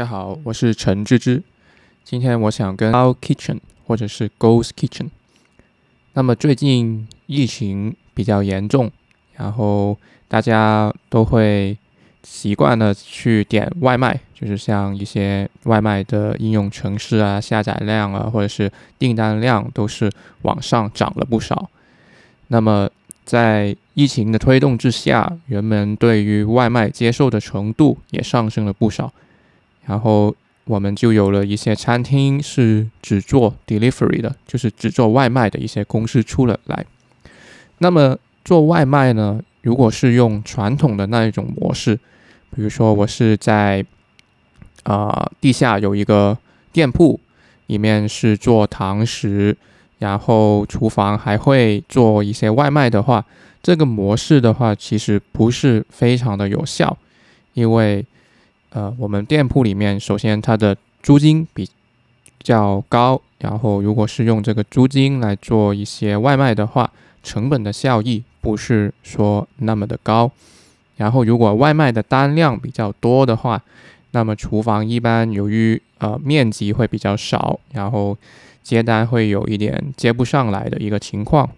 大家好，我是陈芝芝。今天我想跟 Our Kitchen 或者是 Ghost Kitchen。那么最近疫情比较严重，然后大家都会习惯的去点外卖，就是像一些外卖的应用程式啊，下载量啊，或者是订单量都是往上涨了不少。那么在疫情的推动之下，人们对于外卖接受的程度也上升了不少。然后我们就有了一些餐厅是只做 delivery 的，就是只做外卖的一些公司出了来。那么做外卖呢，如果是用传统的那一种模式，比如说我是在啊地下有一个店铺，里面是做堂食，然后厨房还会做一些外卖的话，这个模式的话其实不是非常的有效，因为。呃，我们店铺里面，首先它的租金比较高，然后如果是用这个租金来做一些外卖的话，成本的效益不是说那么的高。然后如果外卖的单量比较多的话，那么厨房一般由于呃面积会比较少，然后接单会有一点接不上来的一个情况。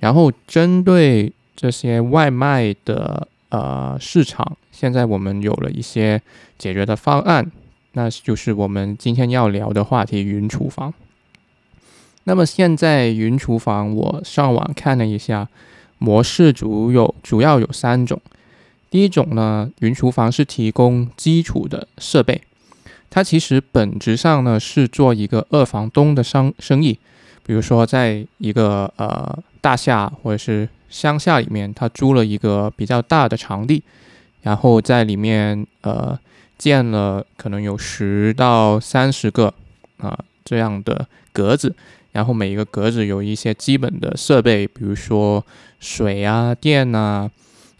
然后针对这些外卖的。呃，市场现在我们有了一些解决的方案，那就是我们今天要聊的话题——云厨房。那么现在云厨房，我上网看了一下，模式主有主要有三种。第一种呢，云厨房是提供基础的设备，它其实本质上呢是做一个二房东的商生意，比如说在一个呃大厦或者是。乡下里面，他租了一个比较大的场地，然后在里面呃建了可能有十到三十个啊这样的格子，然后每一个格子有一些基本的设备，比如说水啊、电啊、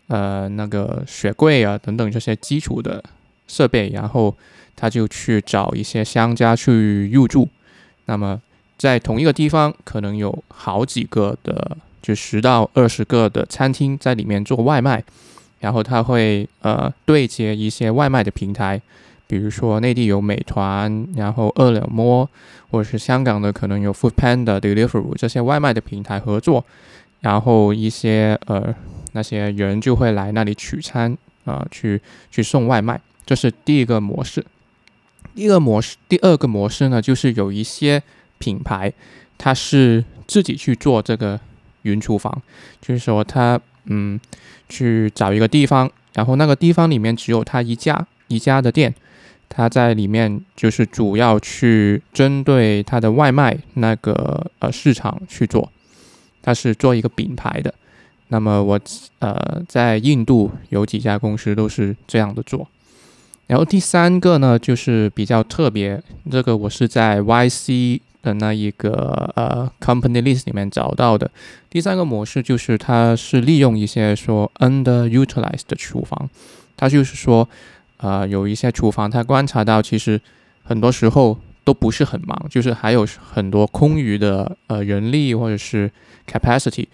呃那个雪柜啊等等这些基础的设备，然后他就去找一些商家去入住，那么在同一个地方可能有好几个的。就十到二十个的餐厅在里面做外卖，然后他会呃对接一些外卖的平台，比如说内地有美团，然后饿了么，或者是香港的可能有 Food Panda、Deliveroo 这些外卖的平台合作，然后一些呃那些人就会来那里取餐啊，去去送外卖，这是第一个模式。第二个模式，第二个模式呢，就是有一些品牌，它是自己去做这个。云厨房，就是说他嗯，去找一个地方，然后那个地方里面只有他一家一家的店，他在里面就是主要去针对他的外卖那个呃市场去做，他是做一个品牌的。那么我呃在印度有几家公司都是这样的做。然后第三个呢，就是比较特别，这个我是在 YC。的那一个呃 company list 里面找到的第三个模式就是，它是利用一些说 underutilized 的厨房，它就是说，呃，有一些厨房，它观察到其实很多时候都不是很忙，就是还有很多空余的呃人力或者是 capacity，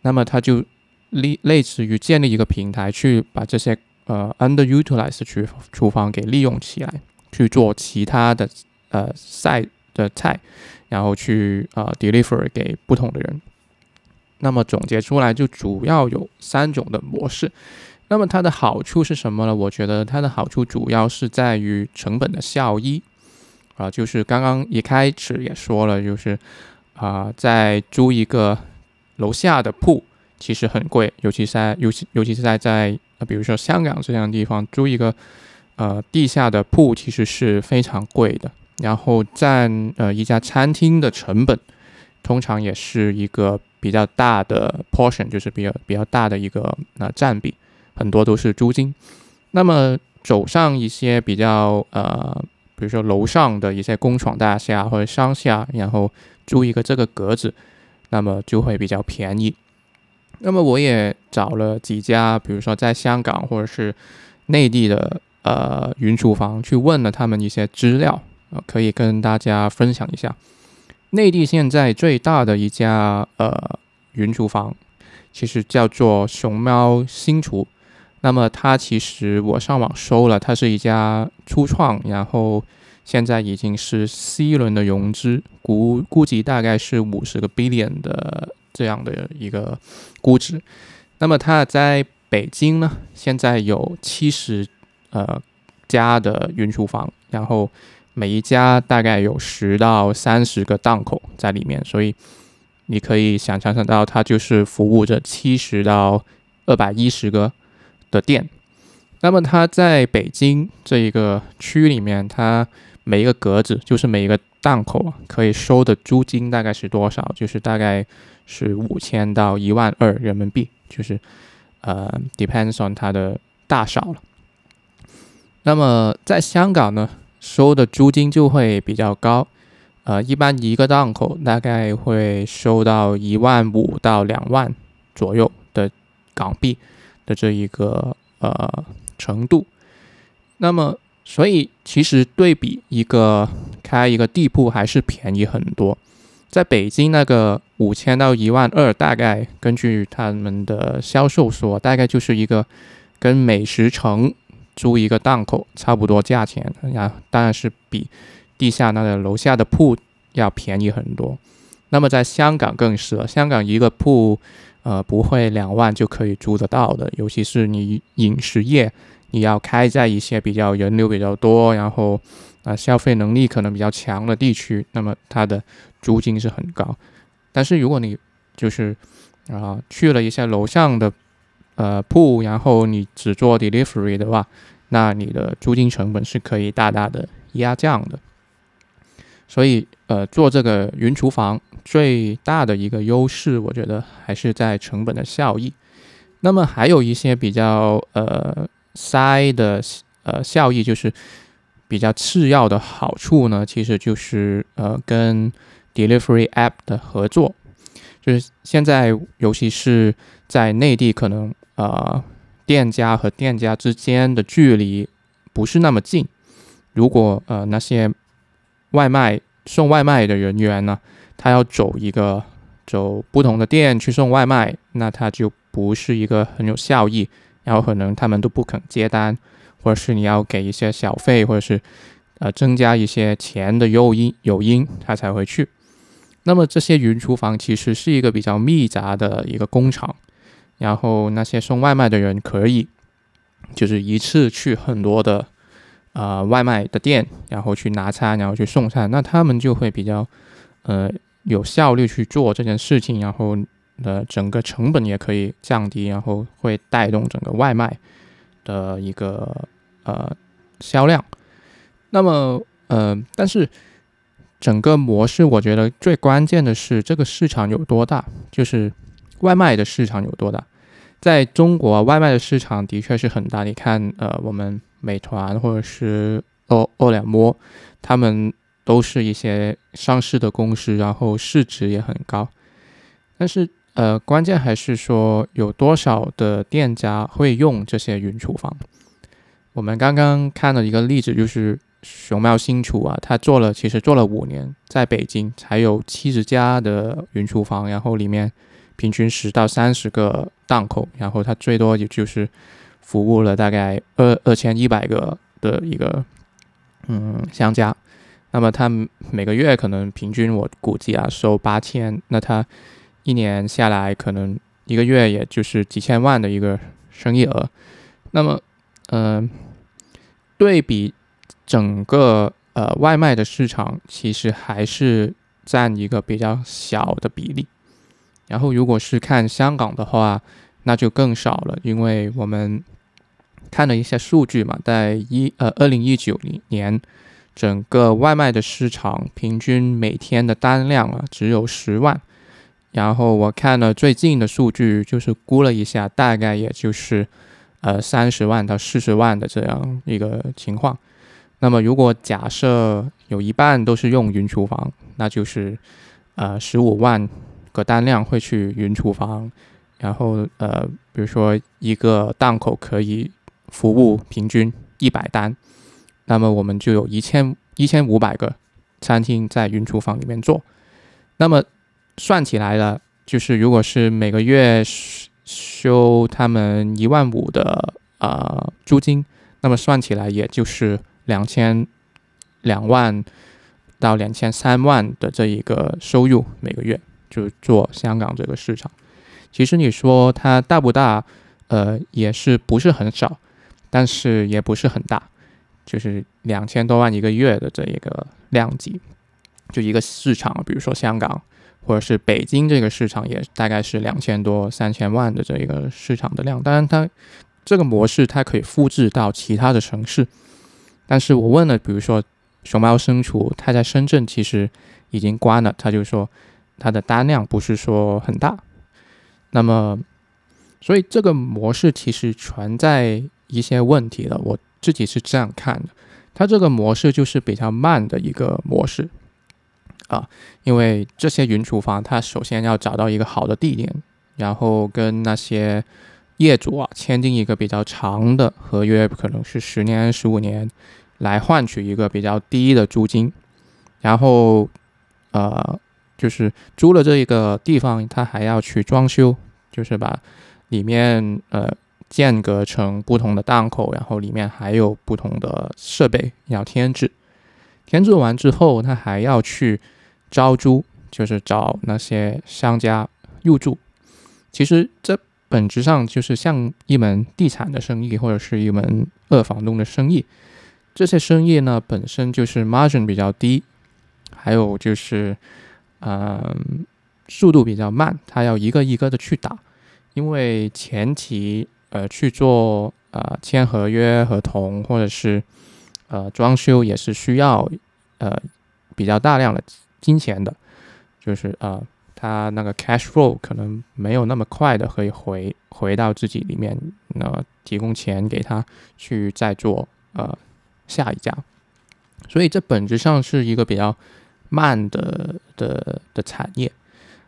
那么它就类类似于建立一个平台，去把这些呃 underutilized 厨厨房给利用起来，去做其他的呃赛。的菜，然后去啊 deliver 给不同的人。那么总结出来就主要有三种的模式。那么它的好处是什么呢？我觉得它的好处主要是在于成本的效益啊，就是刚刚一开始也说了，就是啊在租一个楼下的铺其实很贵，尤其是在尤其尤其是在在比如说香港这样的地方租一个呃地下的铺其实是非常贵的。然后占呃一家餐厅的成本，通常也是一个比较大的 portion，就是比较比较大的一个呃占比，很多都是租金。那么走上一些比较呃，比如说楼上的一些工厂大厦或者商厦，然后租一个这个格子，那么就会比较便宜。那么我也找了几家，比如说在香港或者是内地的呃云厨房，去问了他们一些资料。呃，可以跟大家分享一下，内地现在最大的一家呃云厨房，其实叫做熊猫新厨，那么它其实我上网搜了，它是一家初创，然后现在已经是 C 轮的融资，估估计大概是五十个 billion 的这样的一个估值。那么它在北京呢，现在有七十呃家的云厨房，然后每一家大概有十到三十个档口在里面，所以你可以想象得到，它就是服务着七十到二百一十个。的店，那么它在北京这一个区里面，它每一个格子就是每一个档口可以收的租金大概是多少？就是大概是五千到一万二人民币，就是呃，depends on 它的大小了。那么在香港呢，收的租金就会比较高，呃，一般一个档口大概会收到一万五到两万左右的港币。的这一个呃程度，那么所以其实对比一个开一个地铺还是便宜很多。在北京那个五千到一万二，大概根据他们的销售说，大概就是一个跟美食城租一个档口差不多价钱，然当然是比地下那个楼下的铺要便宜很多。那么在香港更是了，香港一个铺。呃，不会两万就可以租得到的，尤其是你饮食业，你要开在一些比较人流比较多，然后啊消费能力可能比较强的地区，那么它的租金是很高。但是如果你就是啊去了一些楼上的呃铺，然后你只做 delivery 的话，那你的租金成本是可以大大的压降的。所以呃做这个云厨房。最大的一个优势，我觉得还是在成本的效益。那么还有一些比较呃塞的呃效益，就是比较次要的好处呢，其实就是呃跟 delivery app 的合作。就是现在，尤其是在内地，可能呃店家和店家之间的距离不是那么近。如果呃那些外卖送外卖的人员呢？他要走一个走不同的店去送外卖，那他就不是一个很有效益，然后可能他们都不肯接单，或者是你要给一些小费，或者是呃增加一些钱的诱因诱因，他才会去。那么这些云厨房其实是一个比较密杂的一个工厂，然后那些送外卖的人可以就是一次去很多的呃外卖的店，然后去拿餐，然后去送餐，那他们就会比较呃。有效率去做这件事情，然后呃整个成本也可以降低，然后会带动整个外卖的一个呃销量。那么呃，但是整个模式，我觉得最关键的是这个市场有多大，就是外卖的市场有多大。在中国，外卖的市场的确是很大。你看，呃，我们美团或者是饿饿了么，他们。都是一些上市的公司，然后市值也很高，但是呃，关键还是说有多少的店家会用这些云厨房。我们刚刚看了一个例子，就是熊猫新厨啊，他做了其实做了五年，在北京才有七十家的云厨房，然后里面平均十到三十个档口，然后他最多也就是服务了大概二二千一百个的一个嗯商家。那么他每个月可能平均，我估计啊收八千，那他一年下来可能一个月也就是几千万的一个生意额。那么，嗯，对比整个呃外卖的市场，其实还是占一个比较小的比例。然后，如果是看香港的话，那就更少了，因为我们看了一些数据嘛，在一呃二零一九年。整个外卖的市场平均每天的单量啊只有十万，然后我看了最近的数据，就是估了一下，大概也就是呃三十万到四十万的这样一个情况。那么如果假设有一半都是用云厨房，那就是呃十五万个单量会去云厨房，然后呃比如说一个档口可以服务平均一百单。那么我们就有一千一千五百个餐厅在云厨房里面做，那么算起来了，就是如果是每个月收他们一万五的呃租金，那么算起来也就是两千两万到两千三万的这一个收入每个月，就做香港这个市场。其实你说它大不大？呃，也是不是很少，但是也不是很大，就是两千多万一个月的这一个量级，就一个市场，比如说香港或者是北京这个市场，也大概是两千多三千万的这一个市场的量。当然，它这个模式它可以复制到其他的城市，但是我问了，比如说熊猫生厨，它在深圳其实已经关了，他就说它的单量不是说很大，那么。所以这个模式其实存在一些问题的，我自己是这样看的。它这个模式就是比较慢的一个模式啊，因为这些云厨房它首先要找到一个好的地点，然后跟那些业主啊签订一个比较长的合约，可能是十年、十五年，来换取一个比较低的租金，然后呃，就是租了这一个地方，他还要去装修，就是把。里面呃间隔成不同的档口，然后里面还有不同的设备要添置。添置完之后，他还要去招租，就是找那些商家入住。其实这本质上就是像一门地产的生意，或者是一门二房东的生意。这些生意呢本身就是 margin 比较低，还有就是嗯速度比较慢，他要一个一个的去打。因为前期呃去做呃签合约合同或者是呃装修也是需要呃比较大量的金钱的，就是呃他那个 cash flow 可能没有那么快的可以回回到自己里面，那提供钱给他去再做呃下一家，所以这本质上是一个比较慢的的的产业。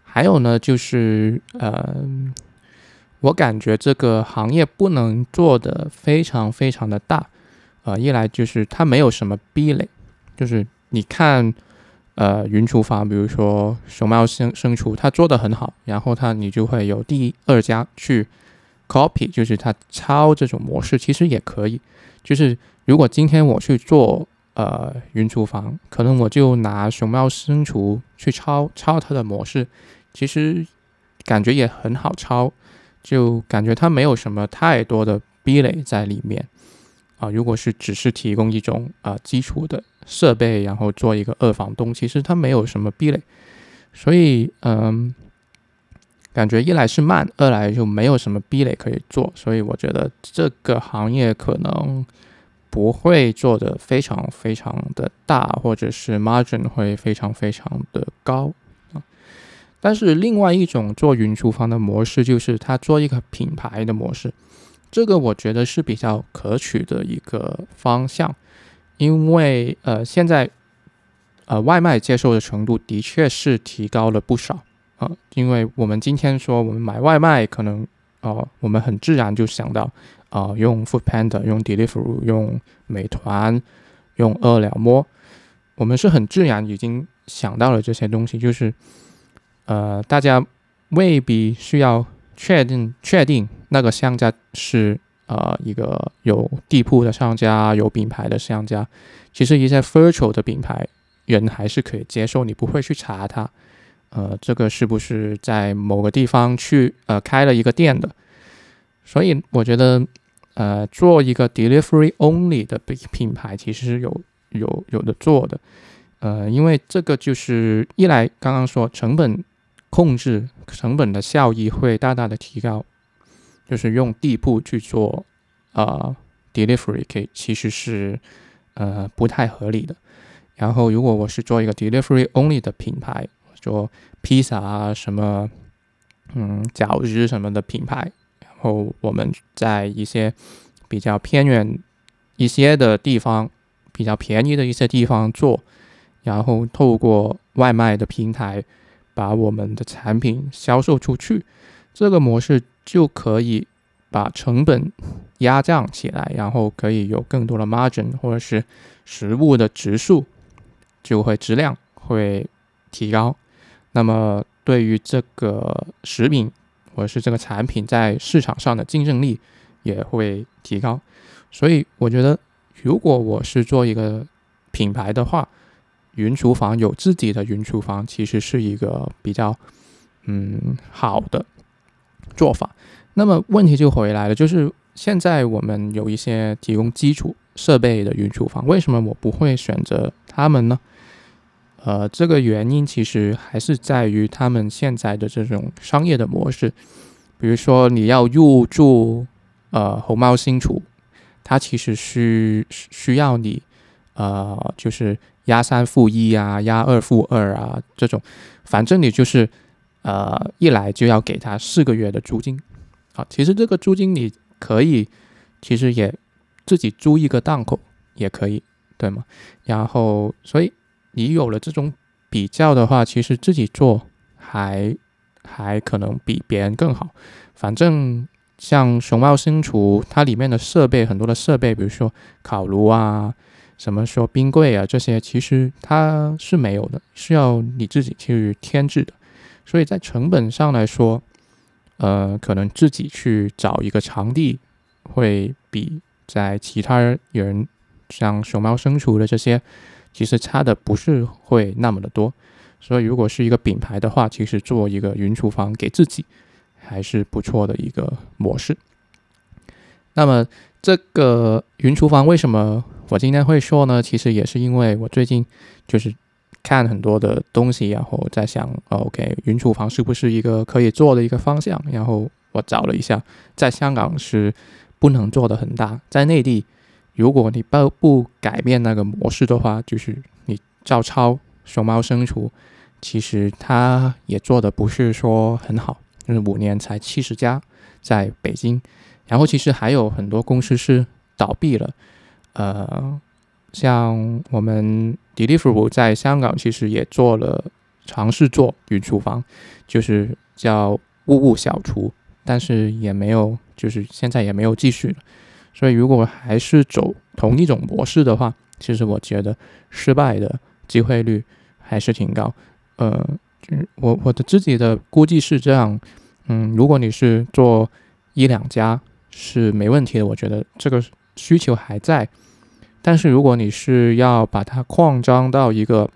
还有呢就是呃。我感觉这个行业不能做的非常非常的大，呃，一来就是它没有什么壁垒，就是你看，呃，云厨房，比如说熊猫生生厨，它做的很好，然后它你就会有第二家去 copy，就是它抄这种模式，其实也可以，就是如果今天我去做呃云厨房，可能我就拿熊猫生厨去抄抄它的模式，其实感觉也很好抄。就感觉它没有什么太多的壁垒在里面啊。如果是只是提供一种啊基础的设备，然后做一个二房东，其实它没有什么壁垒。所以嗯，感觉一来是慢，二来就没有什么壁垒可以做。所以我觉得这个行业可能不会做的非常非常的大，或者是 margin 会非常非常的高啊。但是另外一种做云厨房的模式，就是他做一个品牌的模式，这个我觉得是比较可取的一个方向，因为呃现在呃外卖接受的程度的确是提高了不少啊，因为我们今天说我们买外卖，可能哦我们很自然就想到啊用 Food Panda、用 Deliveroo、用美团、用饿了么，我们是很自然已经想到了这些东西，就是。呃，大家未必需要确定确定那个商家是呃一个有地铺的商家，有品牌的商家。其实一些 virtual 的品牌人还是可以接受，你不会去查他，呃，这个是不是在某个地方去呃开了一个店的？所以我觉得，呃，做一个 delivery only 的品品牌，其实是有有有的做的，呃，因为这个就是一来刚刚说成本。控制成本的效益会大大的提高，就是用地铺去做呃 delivery，可以其实是呃不太合理的。然后如果我是做一个 delivery only 的品牌，做披萨啊什么，嗯饺子什么的品牌，然后我们在一些比较偏远一些的地方，比较便宜的一些地方做，然后透过外卖的平台。把我们的产品销售出去，这个模式就可以把成本压降起来，然后可以有更多的 margin，或者是食物的质数就会质量会提高。那么对于这个食品或者是这个产品在市场上的竞争力也会提高。所以我觉得，如果我是做一个品牌的话，云厨房有自己的云厨房，其实是一个比较嗯好的做法。那么问题就回来了，就是现在我们有一些提供基础设备的云厨房，为什么我不会选择他们呢？呃，这个原因其实还是在于他们现在的这种商业的模式。比如说，你要入驻呃红猫新厨，它其实需需要你呃，就是押三付一啊，押二付二啊这种，反正你就是呃一来就要给他四个月的租金。好，其实这个租金你可以，其实也自己租一个档口也可以，对吗？然后，所以你有了这种比较的话，其实自己做还还可能比别人更好。反正像熊猫新厨，它里面的设备很多的设备，比如说烤炉啊，什么说冰柜啊这些，其实它是没有的，是要你自己去添置的。所以在成本上来说，呃，可能自己去找一个场地，会比在其他人像熊猫生厨的这些，其实差的不是会那么的多。所以如果是一个品牌的话，其实做一个云厨房给自己还是不错的一个模式。那么这个云厨房为什么我今天会说呢？其实也是因为我最近就是。看很多的东西，然后在想，OK，云厨房是不是一个可以做的一个方向？然后我找了一下，在香港是不能做的很大，在内地，如果你不不改变那个模式的话，就是你照抄熊猫生厨，其实它也做的不是说很好，就是五年才七十家在北京，然后其实还有很多公司是倒闭了，呃。像我们 deliver，在香港其实也做了尝试做云厨房，就是叫物物小厨，但是也没有，就是现在也没有继续了。所以如果还是走同一种模式的话，其实我觉得失败的机会率还是挺高。呃，我我的自己的估计是这样，嗯，如果你是做一两家是没问题的，我觉得这个需求还在。但是如果你是要把它扩张到一个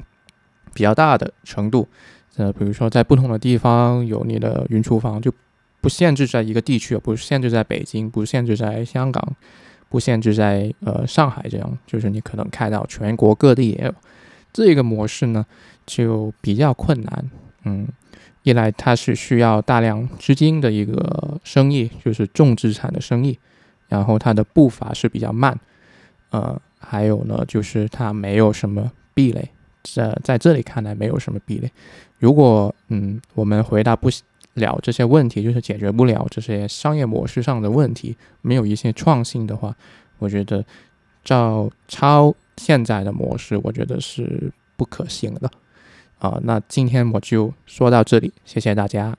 比较大的程度，呃，比如说在不同的地方有你的云厨房，就不限制在一个地区，不限制在北京，不限制在香港，不限制在呃上海这样，就是你可能开到全国各地也有这个模式呢，就比较困难。嗯，一来它是需要大量资金的一个生意，就是重资产的生意，然后它的步伐是比较慢，呃。还有呢，就是它没有什么壁垒，在在这里看来没有什么壁垒。如果嗯，我们回答不了这些问题，就是解决不了这些商业模式上的问题，没有一些创新的话，我觉得照抄现在的模式，我觉得是不可行的。啊，那今天我就说到这里，谢谢大家。